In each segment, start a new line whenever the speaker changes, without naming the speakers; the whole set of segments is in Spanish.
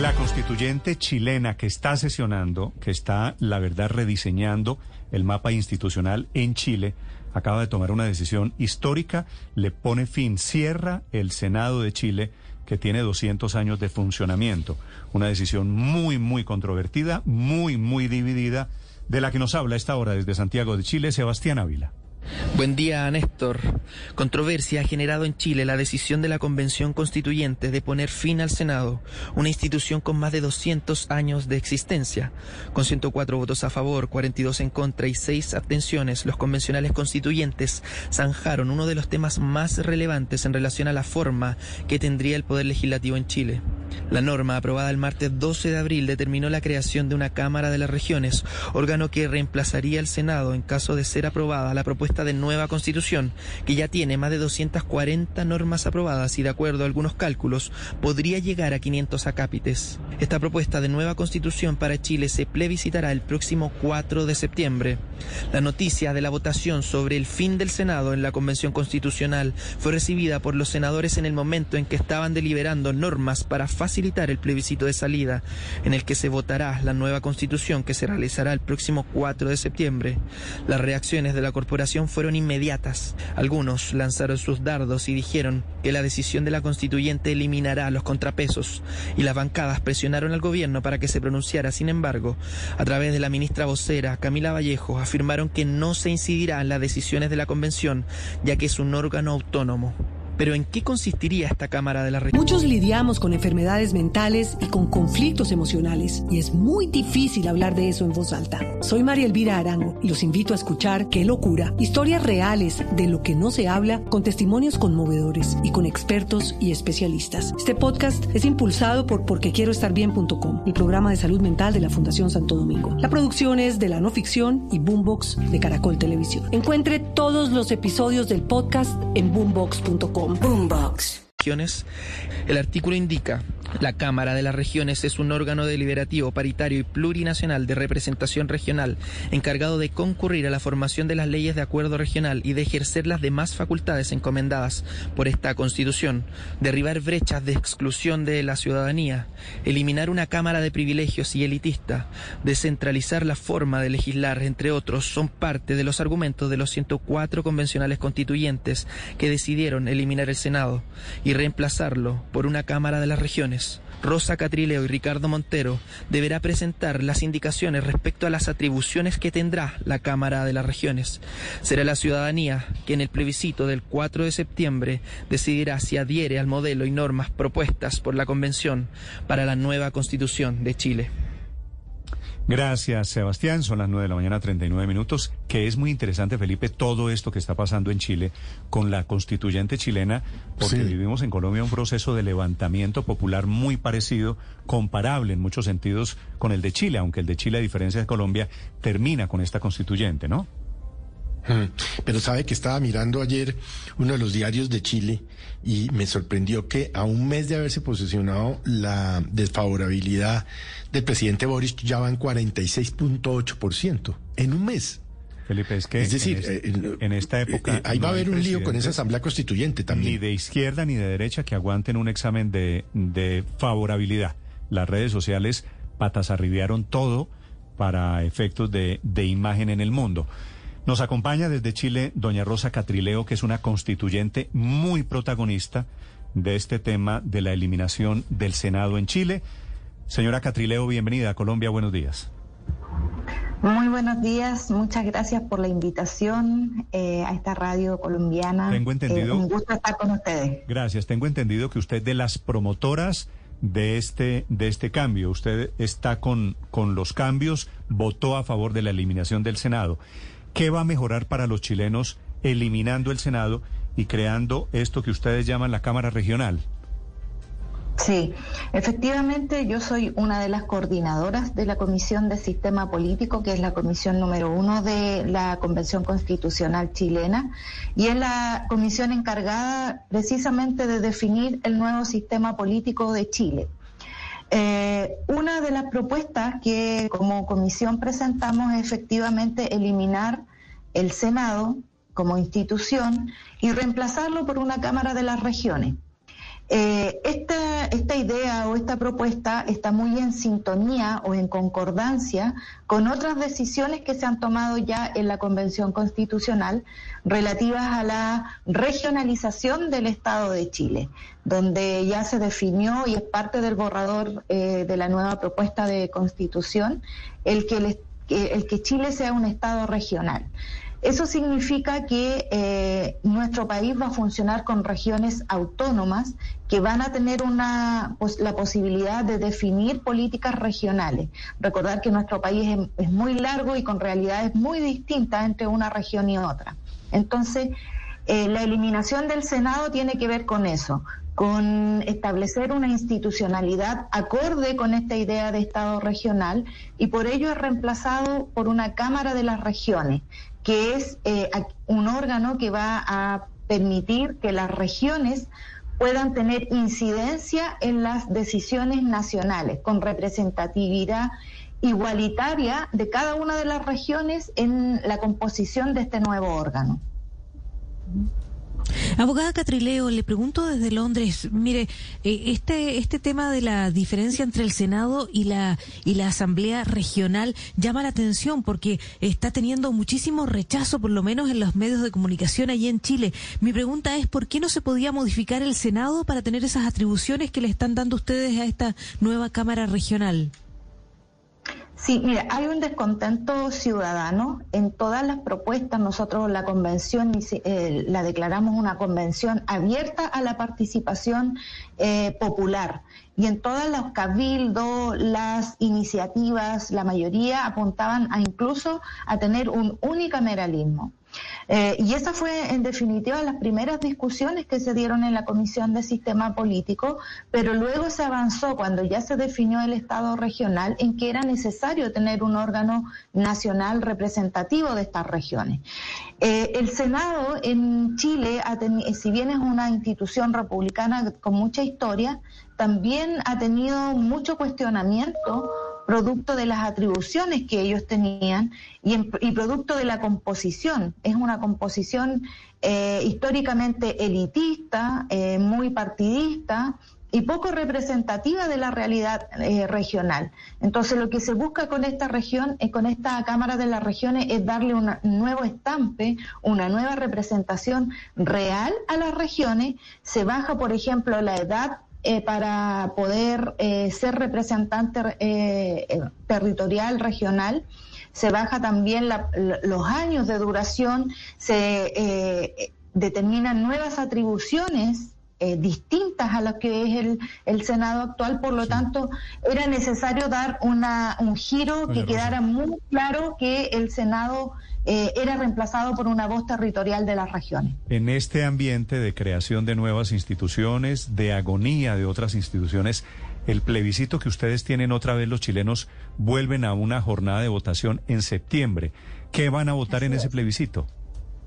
La constituyente chilena que está sesionando, que está, la verdad, rediseñando el mapa institucional en Chile, acaba de tomar una decisión histórica, le pone fin, cierra el Senado de Chile, que tiene 200 años de funcionamiento. Una decisión muy, muy controvertida, muy, muy dividida, de la que nos habla esta hora desde Santiago de Chile, Sebastián Ávila.
Buen día, Néstor. Controversia ha generado en Chile la decisión de la Convención Constituyente de poner fin al Senado, una institución con más de 200 años de existencia. Con 104 votos a favor, 42 en contra y 6 abstenciones, los convencionales constituyentes zanjaron uno de los temas más relevantes en relación a la forma que tendría el Poder Legislativo en Chile. La norma aprobada el martes 12 de abril determinó la creación de una Cámara de las Regiones, órgano que reemplazaría al Senado en caso de ser aprobada la propuesta de nueva Constitución, que ya tiene más de 240 normas aprobadas y de acuerdo a algunos cálculos podría llegar a 500 acápites. Esta propuesta de nueva Constitución para Chile se plebiscitará el próximo 4 de septiembre. La noticia de la votación sobre el fin del Senado en la Convención Constitucional fue recibida por los senadores en el momento en que estaban deliberando normas para facilitar el plebiscito de salida, en el que se votará la nueva constitución que se realizará el próximo 4 de septiembre. Las reacciones de la corporación fueron inmediatas. Algunos lanzaron sus dardos y dijeron que la decisión de la constituyente eliminará los contrapesos, y las bancadas presionaron al gobierno para que se pronunciara. Sin embargo, a través de la ministra vocera, Camila Vallejo, afirmaron que no se incidirá en las decisiones de la convención, ya que es un órgano autónomo. Pero ¿en qué consistiría esta Cámara de la Región?
Muchos lidiamos con enfermedades mentales y con conflictos emocionales y es muy difícil hablar de eso en voz alta. Soy María Elvira Arango y los invito a escuchar Qué locura, historias reales de lo que no se habla con testimonios conmovedores y con expertos y especialistas. Este podcast es impulsado por porquequieroestarbien.com, el programa de salud mental de la Fundación Santo Domingo. La producción es de la no ficción y Boombox de Caracol Televisión. Encuentre todos los episodios del podcast en boombox.com. Boombox.
El artículo indica, la Cámara de las Regiones es un órgano deliberativo paritario y plurinacional de representación regional, encargado de concurrir a la formación de las leyes de acuerdo regional y de ejercer las demás facultades encomendadas por esta Constitución, derribar brechas de exclusión de la ciudadanía, eliminar una Cámara de privilegios y elitista, descentralizar la forma de legislar, entre otros, son parte de los argumentos de los 104 convencionales constituyentes que decidieron eliminar el Senado y reemplazarlo por una Cámara de las Regiones. Rosa Catrileo y Ricardo Montero deberá presentar las indicaciones respecto a las atribuciones que tendrá la Cámara de las Regiones. Será la ciudadanía que en el plebiscito del 4 de septiembre decidirá si adhiere al modelo y normas propuestas por la Convención para la nueva Constitución de Chile.
Gracias, Sebastián. Son las 9 de la mañana, 39 minutos. Que es muy interesante, Felipe, todo esto que está pasando en Chile con la constituyente chilena, porque vivimos en Colombia un proceso de levantamiento popular muy parecido, comparable en muchos sentidos con el de Chile, aunque el de Chile, a diferencia de Colombia, termina con esta constituyente, ¿no?
Mm. Pero sabe que estaba mirando ayer uno de los diarios de Chile y me sorprendió que a un mes de haberse posicionado la desfavorabilidad del presidente Boris ya va en 46.8%. En un mes.
Felipe, es que
es decir, en,
eh, esta época...
Eh, ahí va a haber un lío con esa asamblea constituyente también.
Ni de izquierda ni de derecha que aguanten un examen de, de favorabilidad. Las redes sociales patas arribiaron todo para efectos de, de imagen en el mundo. Nos acompaña desde Chile doña Rosa Catrileo, que es una constituyente muy protagonista de este tema de la eliminación del Senado en Chile. Señora Catrileo, bienvenida a Colombia, buenos días.
Muy buenos días, muchas gracias por la invitación eh, a esta radio colombiana.
Tengo entendido.
Eh, un gusto estar con ustedes.
Gracias, tengo entendido que usted de las promotoras de este, de este cambio, usted está con, con los cambios, votó a favor de la eliminación del Senado. ¿Qué va a mejorar para los chilenos eliminando el Senado y creando esto que ustedes llaman la Cámara Regional?
Sí, efectivamente yo soy una de las coordinadoras de la Comisión de Sistema Político, que es la comisión número uno de la Convención Constitucional chilena, y es la comisión encargada precisamente de definir el nuevo sistema político de Chile. Eh, una de las propuestas que como comisión presentamos es efectivamente eliminar el Senado como institución y reemplazarlo por una Cámara de las Regiones. Eh, esta, idea o esta propuesta está muy en sintonía o en concordancia con otras decisiones que se han tomado ya en la Convención Constitucional relativas a la regionalización del Estado de Chile, donde ya se definió y es parte del borrador eh, de la nueva propuesta de constitución el que, el que Chile sea un Estado regional. Eso significa que eh, nuestro país va a funcionar con regiones autónomas que van a tener una, la posibilidad de definir políticas regionales. Recordar que nuestro país es, muy largo y con realidades muy distintas entre una región y otra. Entonces, eh, la eliminación del Senado tiene que ver con eso, con establecer una institucionalidad acorde con esta idea de Estado regional y por ello es reemplazado por una Cámara de las Regiones, que es eh, un órgano que va a permitir que las regiones puedan tener incidencia en las decisiones nacionales con representatividad igualitaria de cada una de las regiones en la composición de este nuevo órgano.
Abogada Catrileo, le pregunto desde Londres, mire, eh, este, este tema de la diferencia entre el Senado y la, y la Asamblea Regional llama la atención porque está teniendo muchísimo rechazo, por lo menos en los medios de comunicación allí en Chile. Mi pregunta es, ¿por qué no se podía modificar el Senado para tener esas atribuciones que le están dando ustedes a esta nueva Cámara Regional?
Sí, mira, hay un descontento ciudadano en todas las propuestas. Nosotros la convención eh, la declaramos una convención abierta a la participación eh, popular y en todos los cabildos, las iniciativas, la mayoría apuntaban a incluso a tener un unicameralismo. Eh, y esa fue, en definitiva, las primeras discusiones que se dieron en la Comisión de Sistema Político, pero luego se avanzó cuando ya se definió el Estado regional en que era necesario tener un órgano nacional representativo de estas regiones. Eh, el Senado en Chile, si bien es una institución republicana con mucha historia, también ha tenido mucho cuestionamiento producto de las atribuciones que ellos tenían y, producto de la composición. Es una composición eh, históricamente elitista, eh, muy partidista y poco representativa de la realidad eh, regional. Entonces, lo que se busca con esta región, con esta Cámara de las Regiones, es darle un nuevo estampe, una nueva representación real a las regiones. Se baja, por ejemplo, la edad eh, para poder eh, ser representante eh, territorial, regional. Se baja también los años de duración, se determinan nuevas atribuciones distintas a las que es el, el, Senado actual, por lo tanto era necesario dar una, un giro que quedara muy claro que el Senado eh, era reemplazado por una voz territorial de las regiones.
En este ambiente de creación de nuevas instituciones, de agonía de otras instituciones, el plebiscito que ustedes tienen otra vez los chilenos vuelven a una jornada de votación en septiembre. ¿Qué van a votar en ese plebiscito?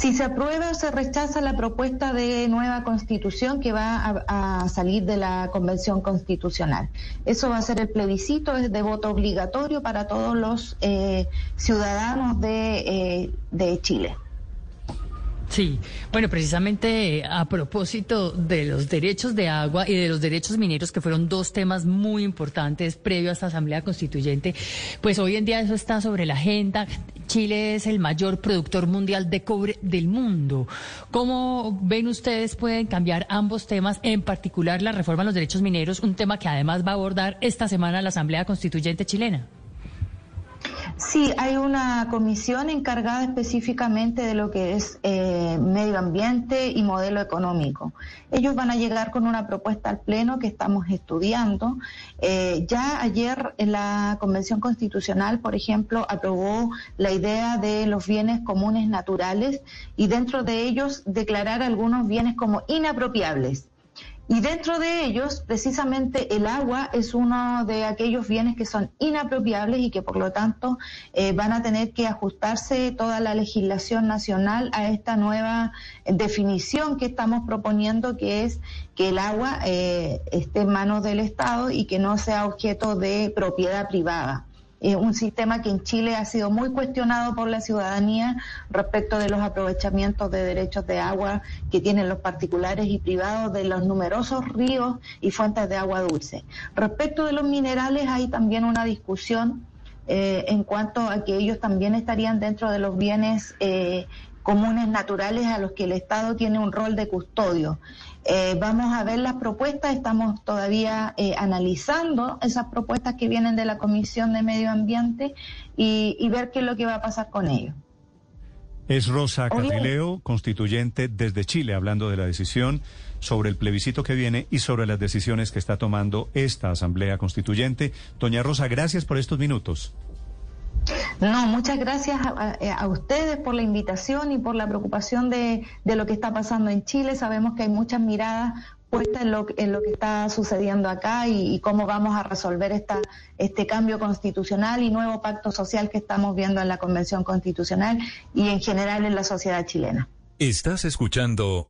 Si se aprueba o se rechaza la propuesta de nueva constitución que va a, salir de la Convención Constitucional. Eso va a ser el plebiscito, es de voto obligatorio para todos los eh, ciudadanos de, eh, de Chile.
Sí, bueno, precisamente eh, a propósito de los derechos de agua y de los derechos mineros, que fueron dos temas muy importantes previo a esta Asamblea Constituyente, pues hoy en día eso está sobre la agenda. Chile es el mayor productor mundial de cobre del mundo. ¿Cómo ven ustedes pueden cambiar ambos temas, en particular la reforma a los derechos mineros, un tema que además va a abordar esta semana la Asamblea Constituyente chilena?
Sí, hay una comisión encargada específicamente de lo que es eh, medio ambiente y modelo económico. Ellos van a llegar con una propuesta al Pleno que estamos estudiando. Eh, ya ayer la Convención Constitucional, por ejemplo, aprobó la idea de los bienes comunes naturales y dentro de ellos declarar algunos bienes como inapropiables. Y dentro de ellos, precisamente el agua es uno de aquellos bienes que son inapropiables y que por lo tanto eh, van a tener que ajustarse toda la legislación nacional a esta nueva definición que estamos proponiendo, que es que el agua eh, esté en manos del Estado y que no sea objeto de propiedad privada un sistema que en Chile ha sido muy cuestionado por la ciudadanía respecto de los aprovechamientos de derechos de agua que tienen los particulares y privados de los numerosos ríos y fuentes de agua dulce. Respecto de los minerales hay también una discusión eh, en cuanto a que ellos también estarían dentro de los bienes eh, comunes naturales a los que el Estado tiene un rol de custodio. Eh, vamos a ver las propuestas, estamos todavía eh, analizando esas propuestas que vienen de la Comisión de Medio Ambiente y, ver qué es lo que va a pasar con ellos.
Es Rosa Catrileo, constituyente desde Chile, hablando de la decisión sobre el plebiscito que viene y sobre las decisiones que está tomando esta Asamblea Constituyente. Doña Rosa, gracias por estos minutos.
No, muchas gracias a, ustedes por la invitación y por la preocupación de, lo que está pasando en Chile. Sabemos que hay muchas miradas puestas en lo, en lo que está sucediendo acá y, cómo vamos a resolver esta, este cambio constitucional y nuevo pacto social que estamos viendo en la Convención Constitucional y en general en la sociedad chilena.
Estás escuchando